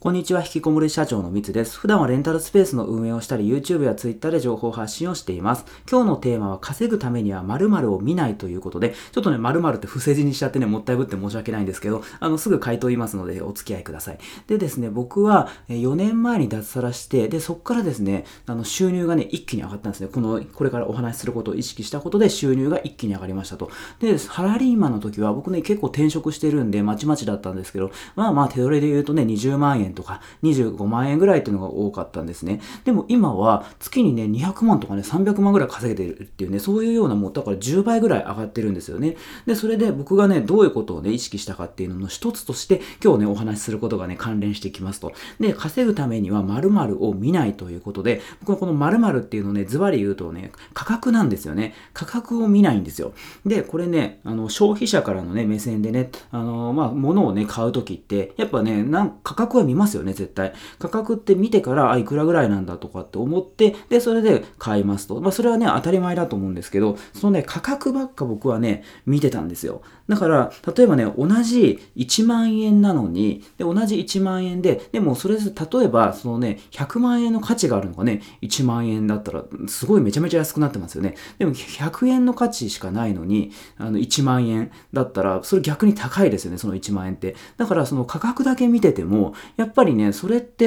こんにちは、引きこもり社長のみつです。普段はレンタルスペースの運営をしたり、YouTube や Twitter で情報発信をしています。今日のテーマは、稼ぐためには〇〇を見ないということで、ちょっとね、〇〇って伏せ字にしちゃってね、もったいぶって申し訳ないんですけど、あの、すぐ回答言いますので、お付き合いください。でですね、僕は4年前に脱サラして、で、そっからですね、あの、収入がね、一気に上がったんですね。この、これからお話しすることを意識したことで、収入が一気に上がりましたと。で、サラリーマンの時は、僕ね、結構転職してるんで、まちまちだったんですけど、まあまあ、手取りで言うとね、20万円とか、25万円ぐらいっていうのが多かったんですね。でも今は月にね、200万とかね、300万ぐらい稼げてるっていうね、そういうようなもう、だから10倍ぐらい上がってるんですよね。で、それで僕がね、どういうことをね、意識したかっていうのの一つとして、今日ね、お話しすることがね、関連してきますと。で、稼ぐためには〇〇を見ないということで、僕はこの〇〇っていうのをね、ズバリ言うとね、価格なんですよね。価格を見ないんですよ。で、これね、あの、消費者からのね、目線でね、あの、まあ、物をね、買うときって、やっぱね、なん価格は見ますよね、絶対。価格って見てから、あ、いくらぐらいなんだとかって思って、で、それで買いますと。まあ、それはね、当たり前だと思うんですけど、そのね、価格ばっか僕はね、見てたんですよ。だから、例えばね、同じ1万円なのに、で、同じ1万円で、でもそれ、例えば、そのね、100万円の価値があるのがね、1万円だったら、すごいめちゃめちゃ安くなってますよね。でも、100円の価値しかないのに、あの、1万円だったら、それ逆に高いですよね、その1万円って。だから、その価格だけ見てても、やっっぱりね、それって、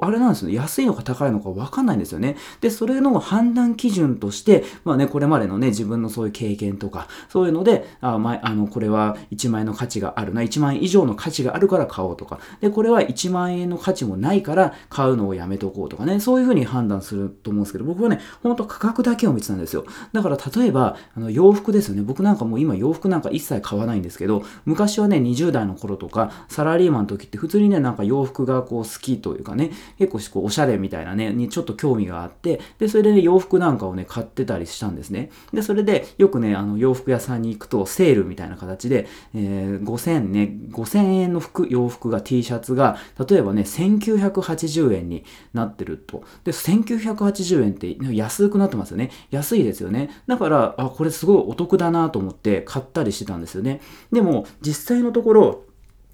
あれなんですよね、安いのか高いのかわかんないんですよね。で、それの判断基準として、まあね、これまでのね、自分のそういう経験とか、そういうので、あ、まあ、あの、これは1万円の価値があるな、1万円以上の価値があるから買おうとか、で、これは1万円の価値もないから買うのをやめとこうとかね、そういうふうに判断すると思うんですけど、僕はね、ほんと価格だけを見てたんですよ。だから例えば、あの洋服ですよね。僕なんかもう今洋服なんか一切買わないんですけど、昔はね、20代の頃とか、サラリーマンの時って普通にね、なんか洋服がこう好きというかね、結構こうおしゃれみたいなね、にちょっと興味があって、で、それでね、洋服なんかをね、買ってたりしたんですね。で、それでよくね、あの洋服屋さんに行くとセールみたいな形で、えー、5000ね、5000円の服、洋服が T シャツが、例えばね、1980円になってると。で、1980円って安くなってますよね。安いですよね。だから、あ、これすごいお得だなと思って買ったりしてたんですよね。でも、実際のところ、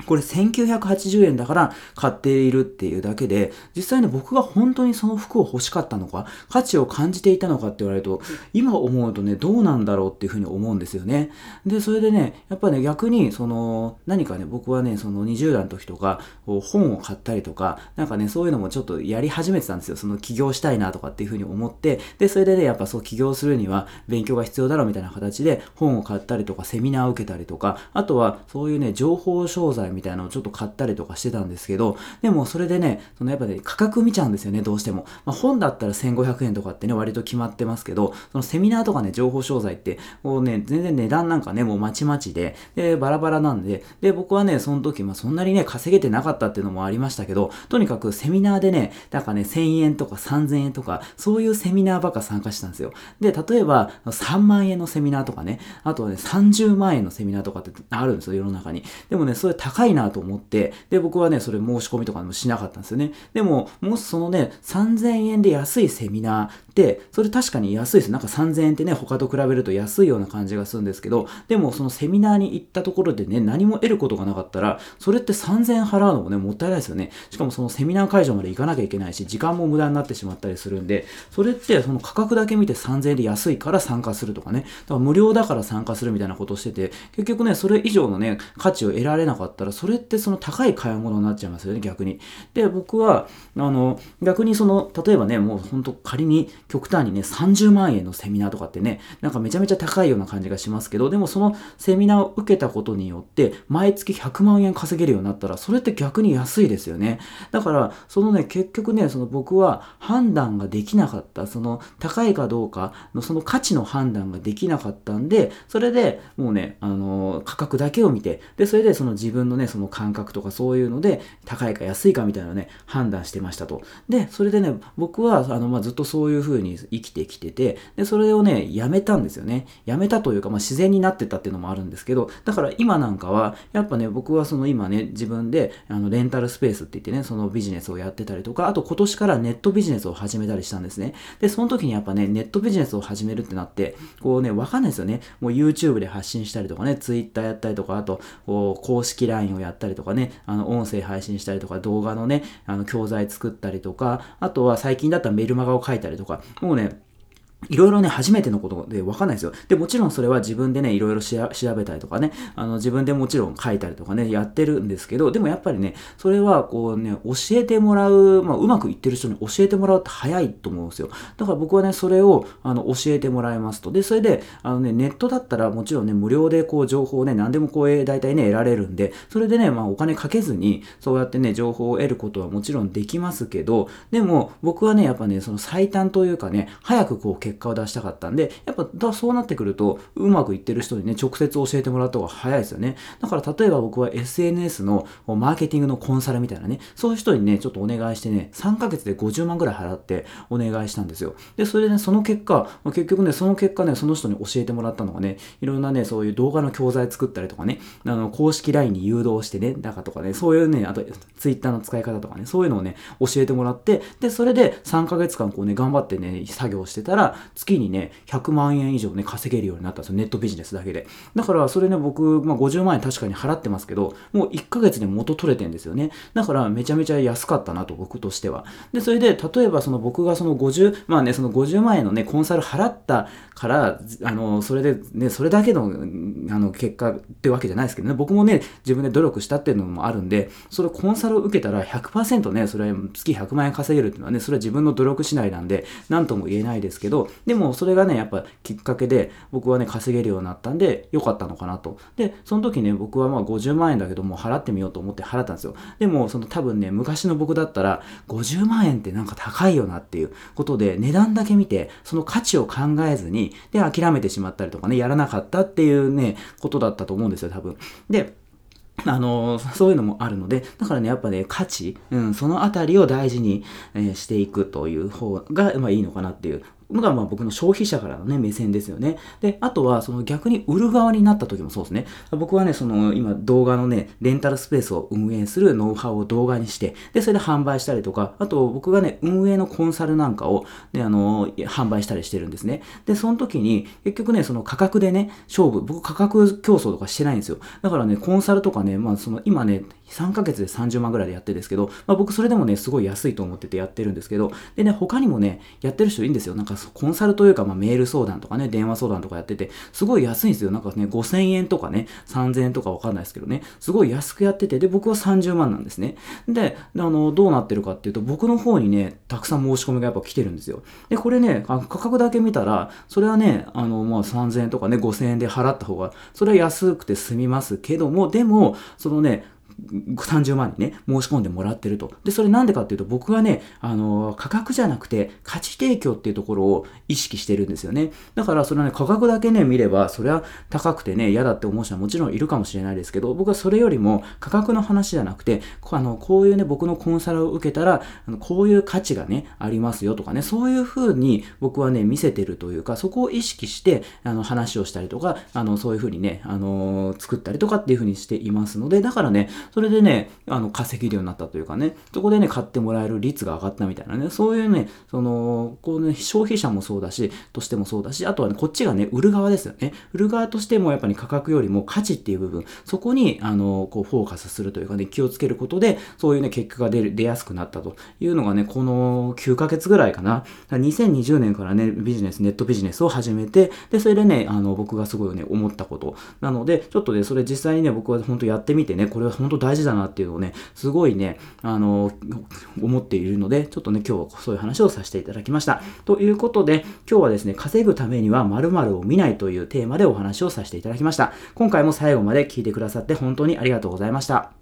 これ1980円だから買っているっていうだけで、実際に僕が本当にその服を欲しかったのか、価値を感じていたのかって言われると、今思うとね、どうなんだろうっていうふうに思うんですよね。で、それでね、やっぱね、逆に、その、何かね、僕はね、その20代の時とか、本を買ったりとか、なんかね、そういうのもちょっとやり始めてたんですよ。その起業したいなとかっていうふうに思って、で、それでね、やっぱそう起業するには勉強が必要だろうみたいな形で本を買ったりとか、セミナーを受けたりとか、あとはそういうね、情報商材みたいなのをちょっと買ったりとかしてたんですけど、でもそれでね、そのやっぱね、価格見ちゃうんですよね、どうしても。まあ、本だったら1500円とかってね、割と決まってますけど、そのセミナーとかね、情報商材って、こうね、全然値段なんかね、もうまちまちで、で、バラバラなんで、で、僕はね、その時、まあ、そんなにね、稼げてなかったっていうのもありましたけど、とにかくセミナーでね、なんかね、1000円とか3000円とか、そういうセミナーばっか参加してたんですよ。で、例えば、3万円のセミナーとかね、あとはね、30万円のセミナーとかってあるんですよ、世の中に。でもね、それ高高いなと思って、で、僕はね、それ申し込みとかもしなかったんですよね。でも、もしそのね、3000円で安いセミナーって、それ確かに安いです。なんか3000円ってね、他と比べると安いような感じがするんですけど、でもそのセミナーに行ったところでね、何も得ることがなかったら、それって3000円払うのもね、もったいないですよね。しかもそのセミナー会場まで行かなきゃいけないし、時間も無駄になってしまったりするんで、それってその価格だけ見て3000円で安いから参加するとかね、だから無料だから参加するみたいなことをしてて、結局ね、それ以上のね、価値を得られなかったら、それってその高い買い物になっちゃいますよね、逆に。で、僕は、あの、逆にその、例えばね、もう本当仮に極端にね、30万円のセミナーとかってね、なんかめちゃめちゃ高いような感じがしますけど、でもそのセミナーを受けたことによって、毎月100万円稼げるようになったら、それって逆に安いですよね。だから、そのね、結局ね、その僕は判断ができなかった、その高いかどうかのその価値の判断ができなかったんで、それでもうね、あの、価格だけを見て、で、それでその自分ね、その感覚とかそういうので、高いか安いかみたいなね、判断してましたと。で、それでね、僕は、あの、まあ、ずっとそういう風に生きてきてて、で、それをね、やめたんですよね。やめたというか、まあ、自然になってたっていうのもあるんですけど、だから今なんかは、やっぱね、僕はその今ね、自分で、あの、レンタルスペースって言ってね、そのビジネスをやってたりとか、あと今年からネットビジネスを始めたりしたんですね。で、その時にやっぱね、ネットビジネスを始めるってなって、こうね、わかんないですよね。もう YouTube で発信したりとかね、Twitter やったりとか、あと、こう公式 LINE インをやったりとかね、あの、音声配信したりとか、動画のね、あの、教材作ったりとか、あとは最近だったらメルマガを書いたりとか、もうね、いろいろね、初めてのことで分かんないですよ。で、もちろんそれは自分でね、いろいろ調べたりとかね、あの、自分でもちろん書いたりとかね、やってるんですけど、でもやっぱりね、それはこうね、教えてもらう、まあ、うまくいってる人に教えてもらうって早いと思うんですよ。だから僕はね、それを、あの、教えてもらいますと。で、それで、あのね、ネットだったらもちろんね、無料でこう、情報をね、何でもこう、大体ね、得られるんで、それでね、まあ、お金かけずに、そうやってね、情報を得ることはもちろんできますけど、でも、僕はね、やっぱね、その最短というかね、早くこう、結果を出したかったんで、やっぱだそうなってくると、うまくいってる人にね、直接教えてもらった方が早いですよね。だから例えば僕は SNS のマーケティングのコンサルみたいなね、そういう人にね、ちょっとお願いしてね、3ヶ月で50万ぐらい払ってお願いしたんですよ。で、それでね、その結果、結局ね、その結果ね、その人に教えてもらったのがね、いろんなね、そういう動画の教材作ったりとかね、あの、公式 LINE に誘導してね、だかとかね、そういうね、あと Twitter の使い方とかね、そういうのをね、教えてもらって、で、それで3ヶ月間こうね、頑張ってね、作業してたら、月にね、100万円以上ね、稼げるようになったんですよ。ネットビジネスだけで。だから、それね、僕、まあ、50万円確かに払ってますけど、もう1ヶ月で元取れてんですよね。だから、めちゃめちゃ安かったなと、僕としては。で、それで、例えばその僕がその50、まあね、その50万円のね、コンサル払ったから、あの、それでね、それだけの、あの、結果ってわけじゃないですけどね、僕もね、自分で努力したっていうのもあるんで、それコンサルを受けたら100%ね、それ月100万円稼げるっていうのはね、それは自分の努力しないなんで、なんとも言えないですけど、でもそれがね、やっぱきっかけで、僕はね、稼げるようになったんで、良かったのかなと。で、その時ね、僕はまあ50万円だけどもう払ってみようと思って払ったんですよ。でも、その多分ね、昔の僕だったら、50万円ってなんか高いよなっていうことで、値段だけ見て、その価値を考えずに、で、諦めてしまったりとかね、やらなかったっていうね、ことだったと思うんですよ、多分。で、あのそういうのもあるので、だからね、やっぱね、価値、うん、そのあたりを大事に、えー、していくという方が、まあいいのかなっていうのがまあ僕の消費者からのね、目線ですよね。で、あとはその逆に売る側になった時もそうですね。僕はね、その今動画のね、レンタルスペースを運営するノウハウを動画にして、で、それで販売したりとか、あと僕がね、運営のコンサルなんかをね、あの、販売したりしてるんですね。で、その時に結局ね、その価格でね、勝負、僕価格競争とかしてないんですよ。だからね、コンサルとかね、まあその今ね、3ヶ月で30万ぐらいでやってるんですけど、まあ僕それでもね、すごい安いと思っててやってるんですけど、でね、他にもね、やってる人いいんですよ。なんかコンサルというか、まあ、メール相談とかね、電話相談とかやってて、すごい安いんですよ。なんかね、5000円とかね、3000円とかわかんないですけどね、すごい安くやってて、で、僕は30万なんですね。で、あの、どうなってるかっていうと、僕の方にね、たくさん申し込みがやっぱ来てるんですよ。で、これね、価格だけ見たら、それはね、あの、まあ、3000円とかね、5000円で払った方が、それは安くて済みますけども、でも、そのね、30万にね、申し込んでもらってると。で、それなんでかっていうと、僕はね、あの、価格じゃなくて、価値提供っていうところを意識してるんですよね。だから、それはね、価格だけね、見れば、それは高くてね、嫌だって思う人はもちろんいるかもしれないですけど、僕はそれよりも価格の話じゃなくて、あの、こういうね、僕のコンサルを受けたら、あのこういう価値がね、ありますよとかね、そういう風に僕はね、見せてるというか、そこを意識して、あの、話をしたりとか、あの、そういう風にね、あの、作ったりとかっていう風にしていますので、だからね、それでね、あの、稼げるようになったというかね、そこでね、買ってもらえる率が上がったみたいなね、そういうね、その、こうね、消費者もそうだし、としてもそうだし、あとはね、こっちがね、売る側ですよね。売る側としてもやっぱり価格よりも価値っていう部分、そこに、あの、こう、フォーカスするというかね、気をつけることで、そういうね、結果が出る、出やすくなったというのがね、この9ヶ月ぐらいかな。か2020年からね、ビジネス、ネットビジネスを始めて、で、それでね、あの、僕がすごいね、思ったこと。なので、ちょっとね、それ実際にね、僕は本当やってみてね、これは本当大事だなっていうのをね、すごいね、あの、思っているので、ちょっとね、今日はそういう話をさせていただきました。ということで、今日はですね、稼ぐためには〇〇を見ないというテーマでお話をさせていただきました。今回も最後まで聞いてくださって本当にありがとうございました。